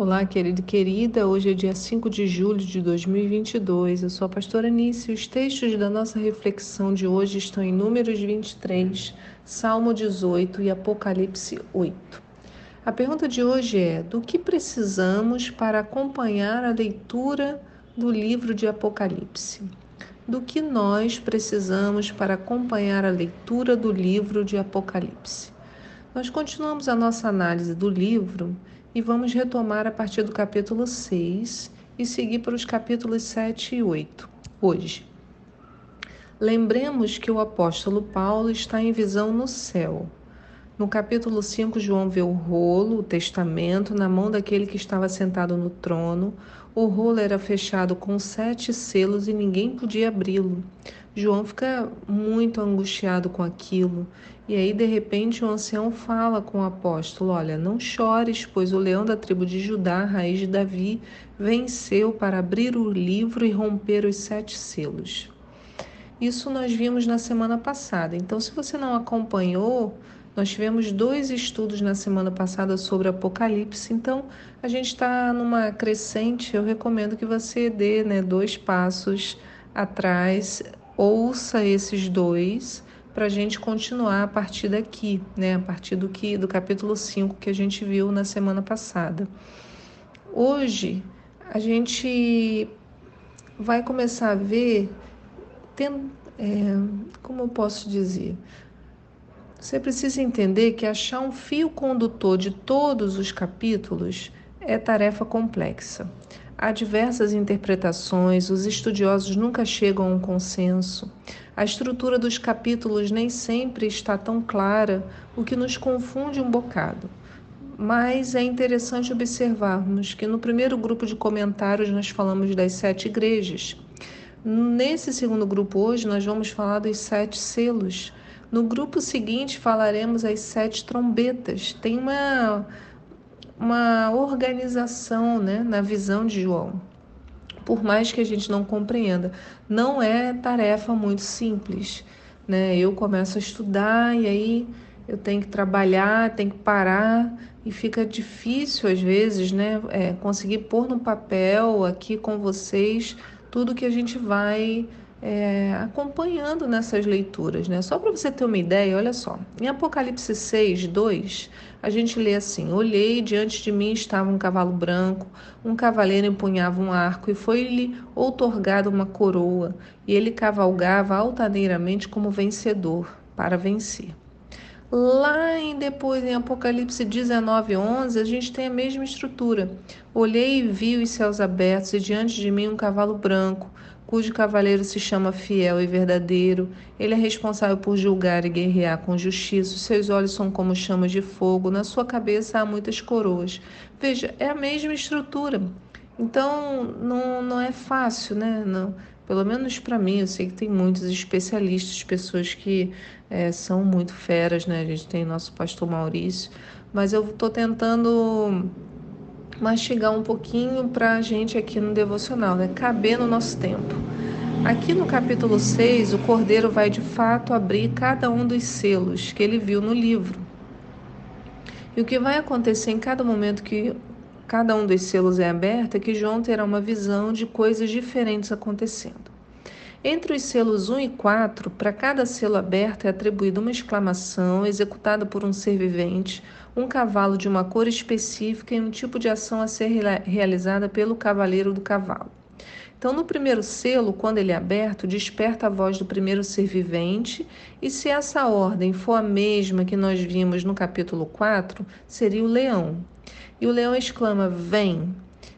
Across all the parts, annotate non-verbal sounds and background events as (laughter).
Olá, querido e querida. Hoje é dia 5 de julho de 2022. Eu sou a pastora Nice. Os textos da nossa reflexão de hoje estão em Números 23, Salmo 18 e Apocalipse 8. A pergunta de hoje é: do que precisamos para acompanhar a leitura do livro de Apocalipse? Do que nós precisamos para acompanhar a leitura do livro de Apocalipse? Nós continuamos a nossa análise do livro e vamos retomar a partir do capítulo 6 e seguir para os capítulos 7 e 8 hoje. Lembremos que o apóstolo Paulo está em visão no céu. No capítulo 5, João vê o rolo, o testamento, na mão daquele que estava sentado no trono. O rolo era fechado com sete selos e ninguém podia abri-lo. João fica muito angustiado com aquilo. E aí, de repente, o ancião fala com o apóstolo: Olha, não chores, pois o leão da tribo de Judá, raiz de Davi, venceu para abrir o livro e romper os sete selos. Isso nós vimos na semana passada. Então, se você não acompanhou, nós tivemos dois estudos na semana passada sobre Apocalipse, então a gente está numa crescente. Eu recomendo que você dê né, dois passos atrás ouça esses dois para a gente continuar a partir daqui, né? A partir do que do capítulo 5 que a gente viu na semana passada. Hoje a gente vai começar a ver tem, é, como eu posso dizer? Você precisa entender que achar um fio condutor de todos os capítulos é tarefa complexa. Há diversas interpretações, os estudiosos nunca chegam a um consenso. A estrutura dos capítulos nem sempre está tão clara, o que nos confunde um bocado. Mas é interessante observarmos que no primeiro grupo de comentários nós falamos das sete igrejas. Nesse segundo grupo hoje nós vamos falar dos sete selos. No grupo seguinte falaremos as sete trombetas. Tem uma uma organização né, na visão de João. Por mais que a gente não compreenda, não é tarefa muito simples. Né? Eu começo a estudar e aí eu tenho que trabalhar, tenho que parar e fica difícil às vezes, né, é, conseguir pôr no papel aqui com vocês tudo que a gente vai é, acompanhando nessas leituras, né? Só para você ter uma ideia, olha só. Em Apocalipse 6, 2, a gente lê assim: Olhei, diante de mim estava um cavalo branco, um cavaleiro empunhava um arco, e foi-lhe outorgada uma coroa, e ele cavalgava altaneiramente como vencedor, para vencer. Lá em depois em Apocalipse 19, 11, a gente tem a mesma estrutura. Olhei e vi os céus abertos, e diante de mim um cavalo branco cujo cavaleiro se chama fiel e verdadeiro. Ele é responsável por julgar e guerrear com justiça. Seus olhos são como chamas de fogo. Na sua cabeça há muitas coroas. Veja, é a mesma estrutura. Então, não, não é fácil, né? Não, pelo menos para mim, eu sei que tem muitos especialistas, pessoas que é, são muito feras, né? A gente tem nosso pastor Maurício, mas eu estou tentando mastigar um pouquinho para a gente aqui no devocional, né? Caber no nosso tempo. Aqui no capítulo 6, o cordeiro vai de fato abrir cada um dos selos que ele viu no livro. E o que vai acontecer em cada momento que cada um dos selos é aberto é que João terá uma visão de coisas diferentes acontecendo. Entre os selos 1 e 4, para cada selo aberto é atribuída uma exclamação executada por um ser vivente, um cavalo de uma cor específica e um tipo de ação a ser realizada pelo cavaleiro do cavalo. Então, no primeiro selo, quando ele é aberto, desperta a voz do primeiro ser vivente, e se essa ordem for a mesma que nós vimos no capítulo 4, seria o leão. E o leão exclama: Vem!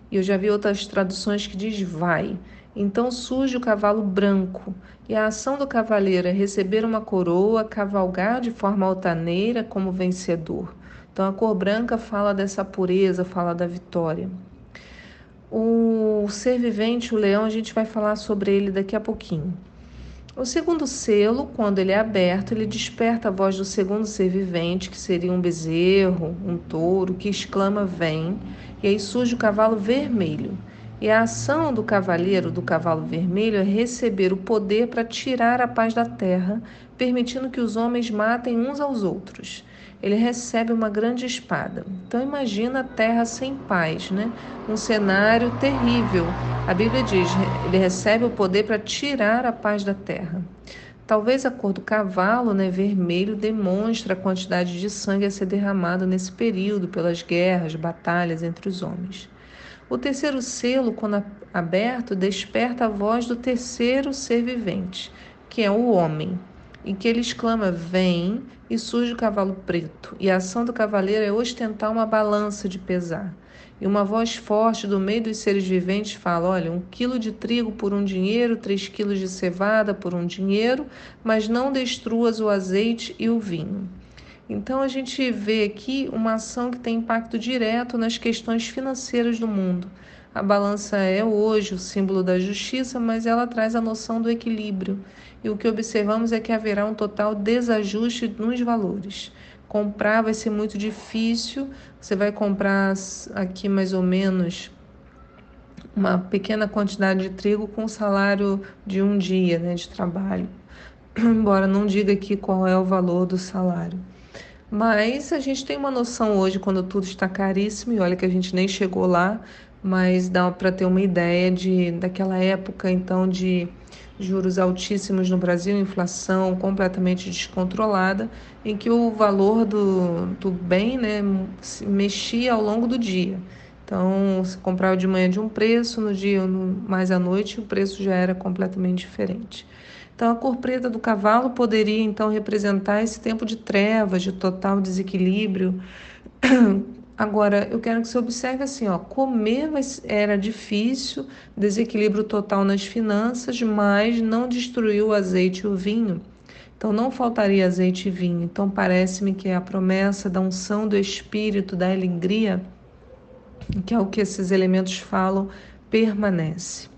E eu já vi outras traduções que diz: Vai. Então surge o cavalo branco, e a ação do cavaleiro é receber uma coroa, cavalgar de forma altaneira como vencedor. Então a cor branca fala dessa pureza, fala da vitória. O ser vivente, o leão, a gente vai falar sobre ele daqui a pouquinho. O segundo selo, quando ele é aberto, ele desperta a voz do segundo ser vivente, que seria um bezerro, um touro, que exclama: Vem! E aí surge o cavalo vermelho. E a ação do cavaleiro do cavalo vermelho é receber o poder para tirar a paz da terra, permitindo que os homens matem uns aos outros. Ele recebe uma grande espada. Então imagina a terra sem paz, né? Um cenário terrível. A Bíblia diz, ele recebe o poder para tirar a paz da terra. Talvez a cor do cavalo, né, vermelho, demonstre a quantidade de sangue a ser derramado nesse período pelas guerras, batalhas entre os homens. O terceiro selo, quando aberto, desperta a voz do terceiro ser vivente, que é o homem, em que ele exclama: Vem, e surge o cavalo preto. E a ação do cavaleiro é ostentar uma balança de pesar. E uma voz forte do meio dos seres viventes fala: Olha, um quilo de trigo por um dinheiro, três quilos de cevada por um dinheiro, mas não destruas o azeite e o vinho. Então a gente vê aqui uma ação que tem impacto direto nas questões financeiras do mundo. A balança é hoje o símbolo da justiça, mas ela traz a noção do equilíbrio. E o que observamos é que haverá um total desajuste nos valores. Comprar vai ser muito difícil. Você vai comprar aqui mais ou menos uma pequena quantidade de trigo com salário de um dia né, de trabalho. (clears throat) Embora não diga aqui qual é o valor do salário. Mas a gente tem uma noção hoje quando tudo está caríssimo, e olha que a gente nem chegou lá, mas dá para ter uma ideia de daquela época então de juros altíssimos no Brasil, inflação completamente descontrolada, em que o valor do, do bem né, se mexia ao longo do dia. Então, se comprava de manhã de um preço, no dia mais à noite o preço já era completamente diferente. Então, a cor preta do cavalo poderia então representar esse tempo de trevas, de total desequilíbrio. Agora, eu quero que você observe assim, ó, comer era difícil, desequilíbrio total nas finanças, mas não destruiu o azeite e o vinho. Então, não faltaria azeite e vinho. Então, parece-me que é a promessa da unção do Espírito, da alegria, que é o que esses elementos falam, permanece.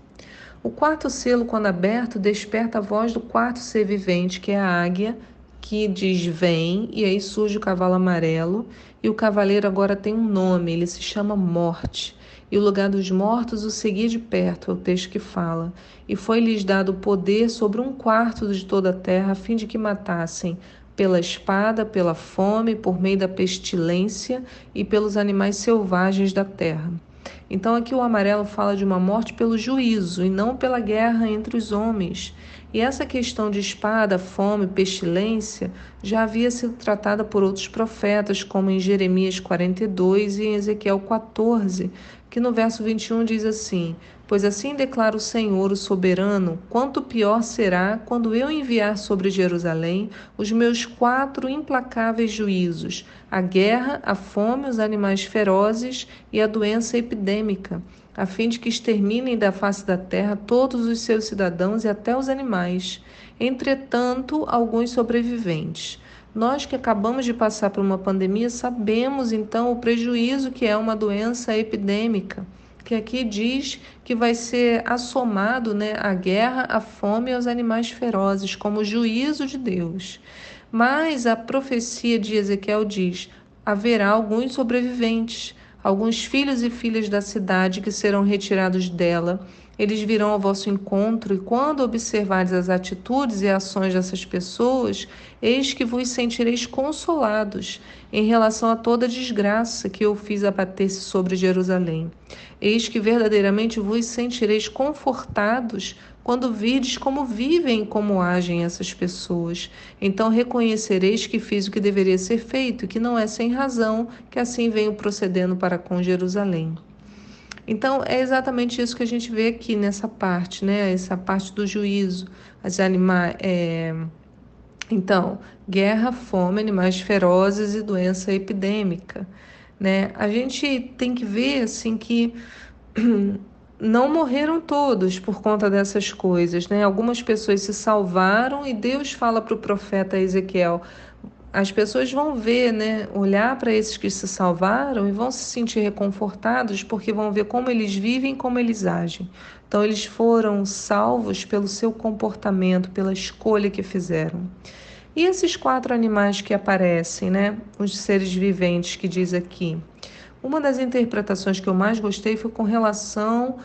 O quarto selo, quando aberto, desperta a voz do quarto ser vivente, que é a águia, que diz vem, e aí surge o cavalo amarelo, e o cavaleiro agora tem um nome, ele se chama Morte. E o lugar dos mortos o seguia de perto, é o texto que fala. E foi-lhes dado poder sobre um quarto de toda a terra, a fim de que matassem pela espada, pela fome, por meio da pestilência e pelos animais selvagens da terra. Então aqui o amarelo fala de uma morte pelo juízo e não pela guerra entre os homens. E essa questão de espada, fome, pestilência já havia sido tratada por outros profetas, como em Jeremias 42 e em Ezequiel 14, que no verso 21 diz assim: Pois assim declara o Senhor, o soberano, quanto pior será quando eu enviar sobre Jerusalém os meus quatro implacáveis juízos: a guerra, a fome, os animais ferozes e a doença epidêmica, a fim de que exterminem da face da terra todos os seus cidadãos e até os animais. Entretanto, alguns sobreviventes. Nós que acabamos de passar por uma pandemia sabemos então o prejuízo que é uma doença epidêmica, que aqui diz que vai ser assomado né, à guerra, à fome e aos animais ferozes, como juízo de Deus. Mas a profecia de Ezequiel diz: haverá alguns sobreviventes, alguns filhos e filhas da cidade que serão retirados dela eles virão ao vosso encontro, e quando observardes as atitudes e ações dessas pessoas, eis que vos sentireis consolados em relação a toda a desgraça que eu fiz abater-se sobre Jerusalém. Eis que verdadeiramente vos sentireis confortados quando vides como vivem e como agem essas pessoas. Então reconhecereis que fiz o que deveria ser feito, e que não é sem razão que assim venho procedendo para com Jerusalém. Então, é exatamente isso que a gente vê aqui nessa parte, né? Essa parte do juízo, as animais. É... Então, guerra, fome, animais ferozes e doença epidêmica, né? A gente tem que ver assim que (clears throat) não morreram todos por conta dessas coisas, né? Algumas pessoas se salvaram e Deus fala para o profeta Ezequiel: as pessoas vão ver, né, olhar para esses que se salvaram e vão se sentir reconfortados porque vão ver como eles vivem, como eles agem. Então eles foram salvos pelo seu comportamento, pela escolha que fizeram. E esses quatro animais que aparecem, né, os seres viventes que diz aqui. Uma das interpretações que eu mais gostei foi com relação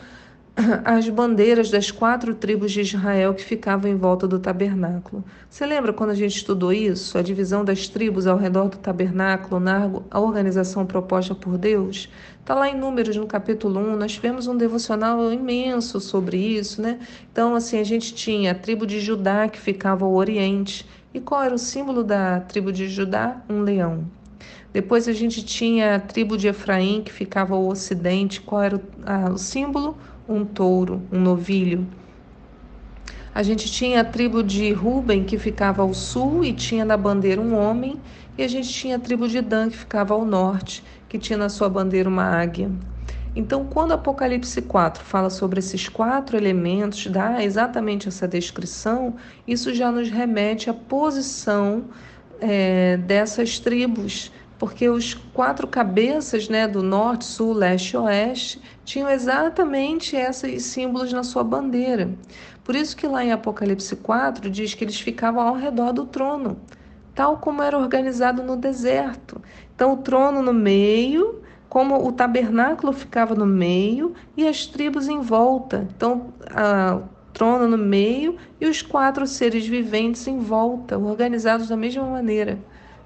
(laughs) as bandeiras das quatro tribos de Israel que ficavam em volta do tabernáculo. Você lembra quando a gente estudou isso? A divisão das tribos ao redor do tabernáculo na organização proposta por Deus? Está lá em Números, no capítulo 1. Nós tivemos um devocional imenso sobre isso, né? Então, assim, a gente tinha a tribo de Judá que ficava ao oriente. E qual era o símbolo da tribo de Judá? Um leão. Depois a gente tinha a tribo de Efraim que ficava ao ocidente. Qual era o, ah, o símbolo? Um touro, um novilho. A gente tinha a tribo de Ruben, que ficava ao sul e tinha na bandeira um homem, e a gente tinha a tribo de Dan, que ficava ao norte, que tinha na sua bandeira uma águia. Então, quando Apocalipse 4 fala sobre esses quatro elementos, dá exatamente essa descrição, isso já nos remete à posição é, dessas tribos porque os quatro cabeças né, do norte, sul, leste e oeste tinham exatamente esses símbolos na sua bandeira. Por isso que lá em Apocalipse 4 diz que eles ficavam ao redor do trono, tal como era organizado no deserto. Então o trono no meio, como o tabernáculo ficava no meio e as tribos em volta. Então a, o trono no meio e os quatro seres viventes em volta, organizados da mesma maneira.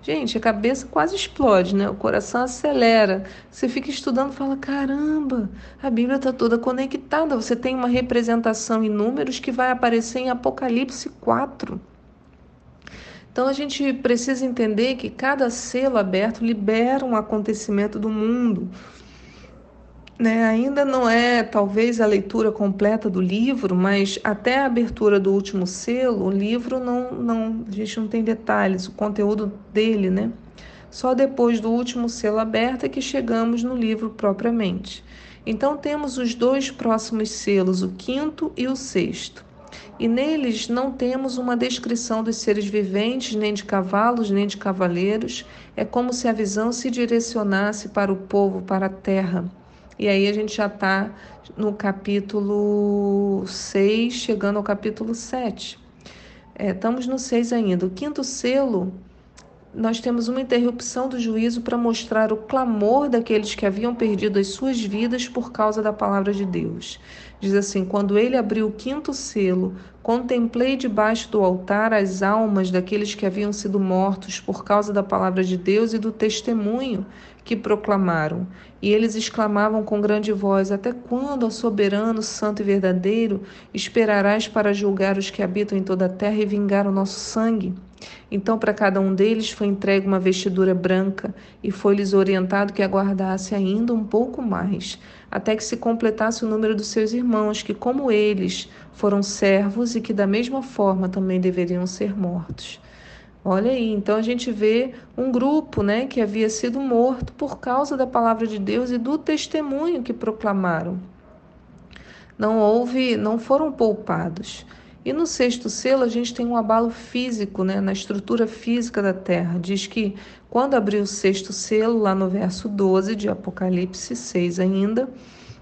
Gente, a cabeça quase explode, né? O coração acelera. Você fica estudando fala: caramba, a Bíblia está toda conectada. Você tem uma representação em números que vai aparecer em Apocalipse 4. Então a gente precisa entender que cada selo aberto libera um acontecimento do mundo. Né, ainda não é talvez a leitura completa do livro, mas até a abertura do último selo, o livro não, não, a gente não tem detalhes, o conteúdo dele, né? Só depois do último selo aberto é que chegamos no livro propriamente. Então temos os dois próximos selos, o quinto e o sexto. E neles não temos uma descrição dos seres viventes, nem de cavalos, nem de cavaleiros. É como se a visão se direcionasse para o povo, para a terra e aí a gente já está no capítulo 6, chegando ao capítulo 7. É, estamos no 6 ainda. O quinto selo, nós temos uma interrupção do juízo para mostrar o clamor daqueles que haviam perdido as suas vidas por causa da palavra de Deus. Diz assim: Quando ele abriu o quinto selo, contemplei debaixo do altar as almas daqueles que haviam sido mortos por causa da palavra de Deus e do testemunho que proclamaram. E eles exclamavam com grande voz: Até quando, ó soberano, santo e verdadeiro, esperarás para julgar os que habitam em toda a terra e vingar o nosso sangue? Então, para cada um deles foi entregue uma vestidura branca, e foi-lhes orientado que aguardasse ainda um pouco mais, até que se completasse o número dos seus irmãos, que, como eles, foram servos e que, da mesma forma, também deveriam ser mortos. Olha aí, então a gente vê um grupo, né, que havia sido morto por causa da palavra de Deus e do testemunho que proclamaram. Não houve, não foram poupados. E no sexto selo a gente tem um abalo físico, né, na estrutura física da terra. Diz que quando abriu o sexto selo, lá no verso 12 de Apocalipse 6 ainda,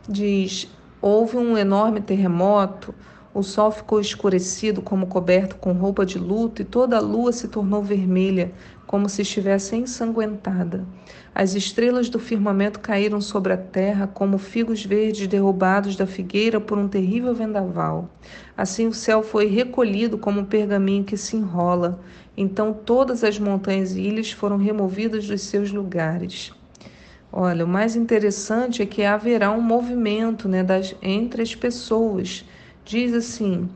diz: houve um enorme terremoto, o sol ficou escurecido como coberto com roupa de luto e toda a lua se tornou vermelha, como se estivesse ensanguentada. As estrelas do firmamento caíram sobre a terra como figos verdes derrubados da figueira por um terrível vendaval. Assim o céu foi recolhido como um pergaminho que se enrola. Então todas as montanhas e ilhas foram removidas dos seus lugares. Olha, o mais interessante é que haverá um movimento né, das, entre as pessoas diz assim: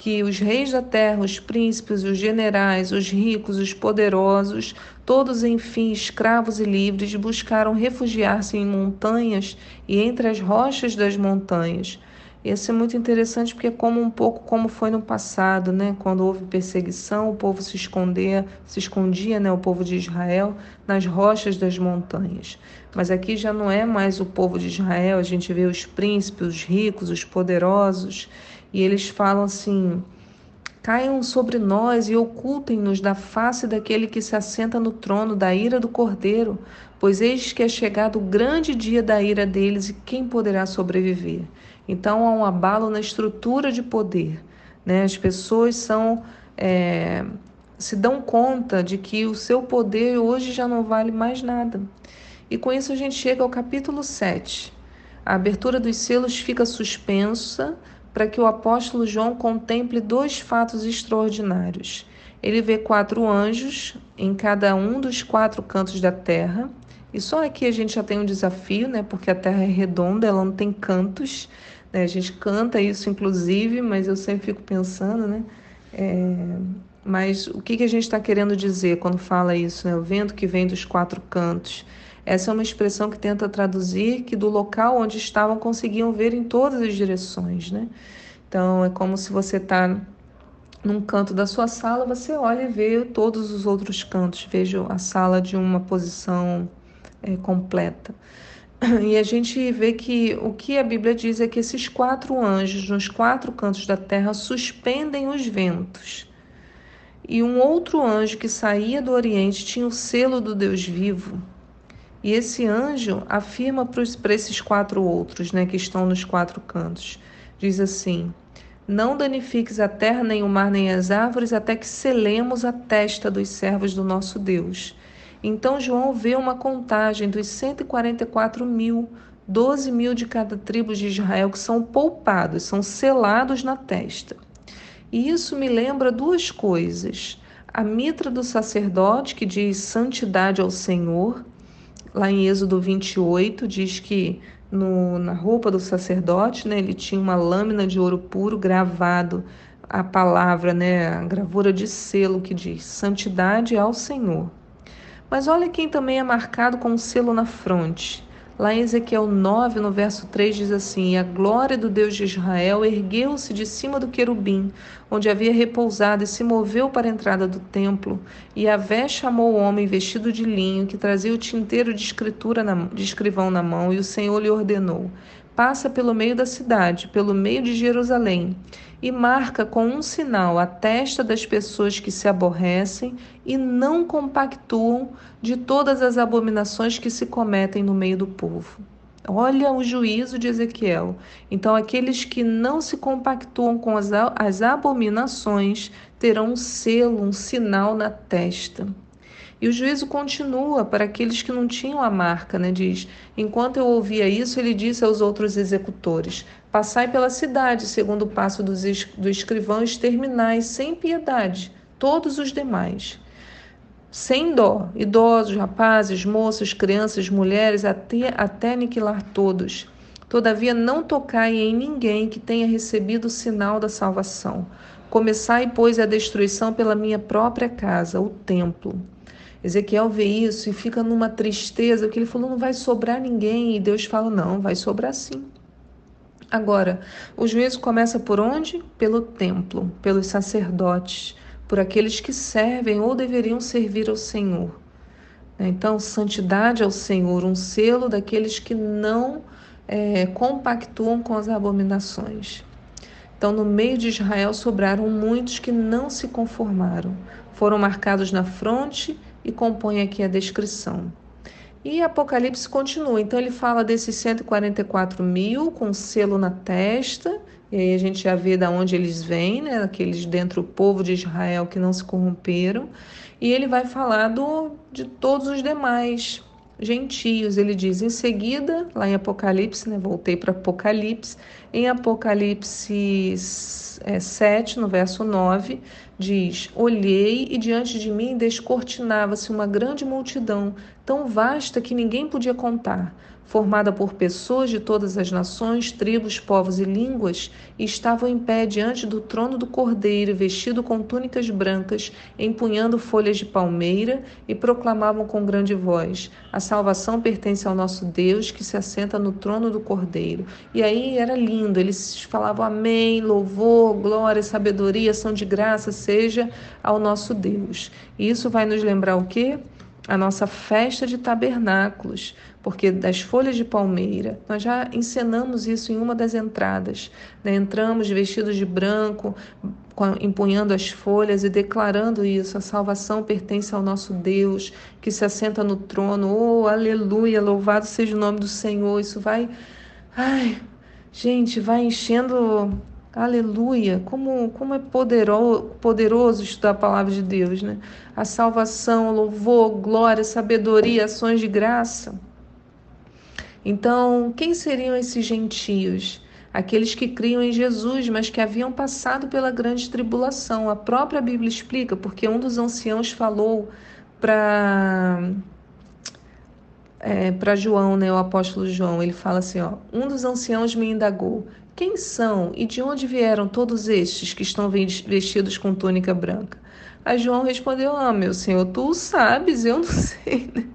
que os reis da terra, os príncipes, os generais, os ricos, os poderosos, todos enfim escravos e livres, buscaram refugiar-se em montanhas e entre as rochas das montanhas. Isso é muito interessante porque é como um pouco como foi no passado, né? Quando houve perseguição, o povo se escondia, se escondia, né? O povo de Israel nas rochas das montanhas. Mas aqui já não é mais o povo de Israel. A gente vê os príncipes, os ricos, os poderosos e eles falam assim: caiam sobre nós e ocultem-nos da face daquele que se assenta no trono da ira do cordeiro, pois eis que é chegado o grande dia da ira deles e quem poderá sobreviver? Então há um abalo na estrutura de poder. Né? As pessoas são. É, se dão conta de que o seu poder hoje já não vale mais nada. E com isso a gente chega ao capítulo 7 A abertura dos selos fica suspensa para que o apóstolo João contemple dois fatos extraordinários. Ele vê quatro anjos em cada um dos quatro cantos da terra. E só aqui a gente já tem um desafio, né? Porque a terra é redonda, ela não tem cantos. Né? A gente canta isso, inclusive, mas eu sempre fico pensando, né? É... Mas o que, que a gente está querendo dizer quando fala isso, né? O vento que vem dos quatro cantos. Essa é uma expressão que tenta traduzir que do local onde estavam conseguiam ver em todas as direções, né? Então é como se você está num canto da sua sala, você olha e vê todos os outros cantos, veja a sala de uma posição é, completa. (clears throat) E a gente vê que o que a Bíblia diz é que esses quatro anjos, nos quatro cantos da terra, suspendem os ventos. E um outro anjo que saía do Oriente tinha o selo do Deus vivo. E esse anjo afirma para esses quatro outros, né, que estão nos quatro cantos, diz assim: Não danifiques a terra, nem o mar, nem as árvores, até que selemos a testa dos servos do nosso Deus. Então João vê uma contagem dos 144 mil, 12 mil de cada tribo de Israel que são poupados, são selados na testa. E isso me lembra duas coisas: a mitra do sacerdote, que diz santidade ao Senhor, lá em Êxodo 28, diz que no, na roupa do sacerdote, né, ele tinha uma lâmina de ouro puro gravado a palavra, né, a gravura de selo que diz santidade ao Senhor. Mas olha quem também é marcado com um selo na fronte. Lá em Ezequiel 9, no verso 3, diz assim: E a glória do Deus de Israel ergueu-se de cima do querubim, onde havia repousado, e se moveu para a entrada do templo. E Avé chamou o homem vestido de linho, que trazia o tinteiro de escritura na, de escrivão na mão, e o Senhor lhe ordenou: Passa pelo meio da cidade, pelo meio de Jerusalém e marca com um sinal a testa das pessoas que se aborrecem e não compactuam de todas as abominações que se cometem no meio do povo. Olha o juízo de Ezequiel. Então, aqueles que não se compactuam com as, as abominações terão um selo, um sinal na testa. E o juízo continua para aqueles que não tinham a marca, né? Diz: Enquanto eu ouvia isso, ele disse aos outros executores: Passai pela cidade, segundo o passo do escrivão, exterminai sem piedade todos os demais. Sem dó, idosos, rapazes, moças, crianças, mulheres, até, até aniquilar todos. Todavia, não tocai em ninguém que tenha recebido o sinal da salvação. Começai, pois, a destruição pela minha própria casa, o templo. Ezequiel vê isso e fica numa tristeza, porque ele falou: não vai sobrar ninguém. E Deus fala: não, vai sobrar sim. Agora, o juízo começa por onde? Pelo templo, pelos sacerdotes, por aqueles que servem ou deveriam servir ao Senhor. Então, santidade ao Senhor, um selo daqueles que não é, compactuam com as abominações. Então, no meio de Israel sobraram muitos que não se conformaram, foram marcados na fronte e compõe aqui a descrição. E Apocalipse continua, então ele fala desses 144 mil com selo na testa, e aí a gente já vê de onde eles vêm, né? aqueles dentro do povo de Israel que não se corromperam, e ele vai falar do, de todos os demais gentios. Ele diz em seguida, lá em Apocalipse, né? voltei para Apocalipse, em Apocalipse é, 7, no verso 9, diz: Olhei e diante de mim descortinava-se uma grande multidão, tão vasta que ninguém podia contar formada por pessoas de todas as nações, tribos, povos e línguas, e estavam em pé diante do trono do Cordeiro, vestido com túnicas brancas, empunhando folhas de palmeira, e proclamavam com grande voz: A salvação pertence ao nosso Deus, que se assenta no trono do Cordeiro. E aí era lindo, eles falavam amém, louvor, glória, sabedoria são de graça, seja ao nosso Deus. E isso vai nos lembrar o quê? a nossa festa de tabernáculos, porque das folhas de palmeira, nós já encenamos isso em uma das entradas. Né? Entramos vestidos de branco, empunhando as folhas e declarando isso: a salvação pertence ao nosso Deus, que se assenta no trono. Oh, aleluia, louvado seja o nome do Senhor. Isso vai. Ai, gente, vai enchendo Aleluia! Como, como é poderoso, poderoso estudar a palavra de Deus, né? A salvação, louvor, glória, sabedoria, ações de graça. Então, quem seriam esses gentios? Aqueles que criam em Jesus, mas que haviam passado pela grande tribulação. A própria Bíblia explica, porque um dos anciãos falou para é, para João, né, o apóstolo João, ele fala assim, ó, um dos anciãos me indagou, quem são e de onde vieram todos estes que estão vestidos com túnica branca? Aí João respondeu, ah, meu senhor, tu sabes, eu não (laughs) sei. Né?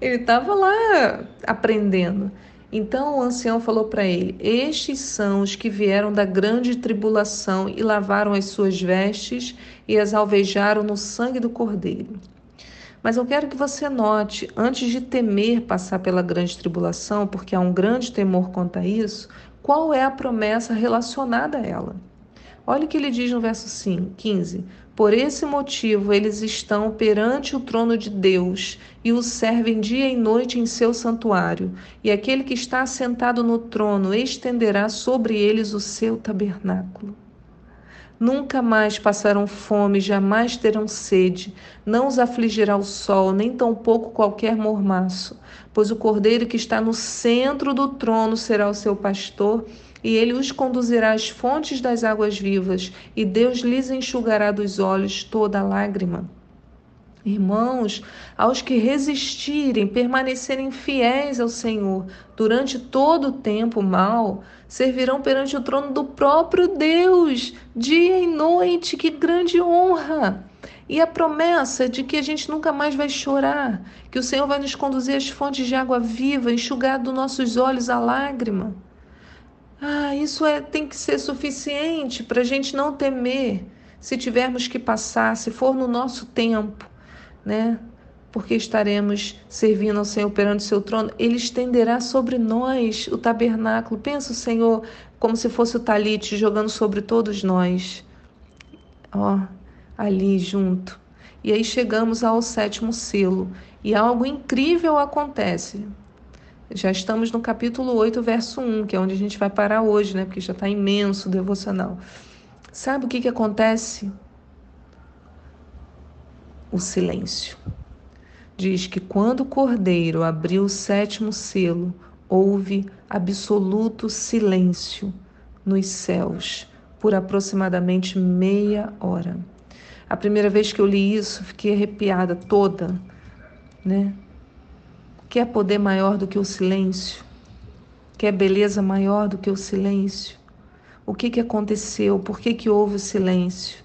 Ele estava lá aprendendo. Então o ancião falou para ele: Estes são os que vieram da grande tribulação e lavaram as suas vestes e as alvejaram no sangue do cordeiro. Mas eu quero que você note, antes de temer passar pela grande tribulação, porque há um grande temor quanto a isso, qual é a promessa relacionada a ela. Olha o que ele diz no verso 15: Por esse motivo eles estão perante o trono de Deus e o servem dia e noite em seu santuário, e aquele que está assentado no trono estenderá sobre eles o seu tabernáculo. Nunca mais passarão fome, jamais terão sede, não os afligirá o sol, nem tampouco qualquer mormaço, pois o cordeiro que está no centro do trono será o seu pastor, e ele os conduzirá às fontes das águas vivas, e Deus lhes enxugará dos olhos toda lágrima. Irmãos, aos que resistirem, permanecerem fiéis ao Senhor durante todo o tempo mal, servirão perante o trono do próprio Deus, dia e noite. Que grande honra! E a promessa de que a gente nunca mais vai chorar, que o Senhor vai nos conduzir às fontes de água viva, enxugar dos nossos olhos a lágrima. Ah, isso é, tem que ser suficiente para a gente não temer se tivermos que passar, se for no nosso tempo né? Porque estaremos servindo ao Senhor perante o seu trono, ele estenderá sobre nós o tabernáculo. Pensa o Senhor como se fosse o talite jogando sobre todos nós. Ó, ali junto. E aí chegamos ao sétimo selo e algo incrível acontece. Já estamos no capítulo 8, verso 1, que é onde a gente vai parar hoje, né? Porque já está imenso o devocional. Sabe o que, que acontece? O silêncio. Diz que quando o cordeiro abriu o sétimo selo, houve absoluto silêncio nos céus por aproximadamente meia hora. A primeira vez que eu li isso, fiquei arrepiada toda, né? Quer poder maior do que o silêncio? Quer beleza maior do que o silêncio? O que, que aconteceu? Por que, que houve o silêncio?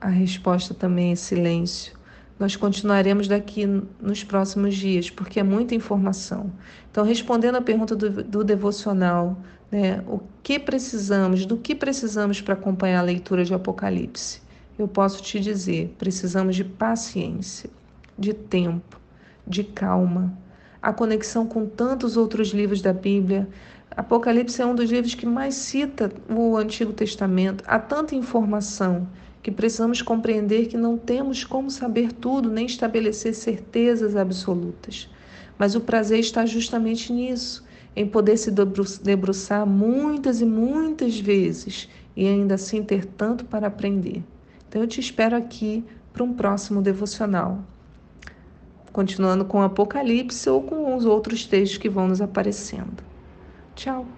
A resposta também é silêncio. Nós continuaremos daqui nos próximos dias, porque é muita informação. Então, respondendo à pergunta do, do devocional, né, o que precisamos, do que precisamos para acompanhar a leitura de Apocalipse? Eu posso te dizer: precisamos de paciência, de tempo, de calma, a conexão com tantos outros livros da Bíblia. Apocalipse é um dos livros que mais cita o Antigo Testamento. Há tanta informação que precisamos compreender que não temos como saber tudo nem estabelecer certezas absolutas. Mas o prazer está justamente nisso, em poder se debruçar muitas e muitas vezes e ainda assim ter tanto para aprender. Então eu te espero aqui para um próximo devocional. Continuando com o Apocalipse ou com os outros textos que vão nos aparecendo. Tchau!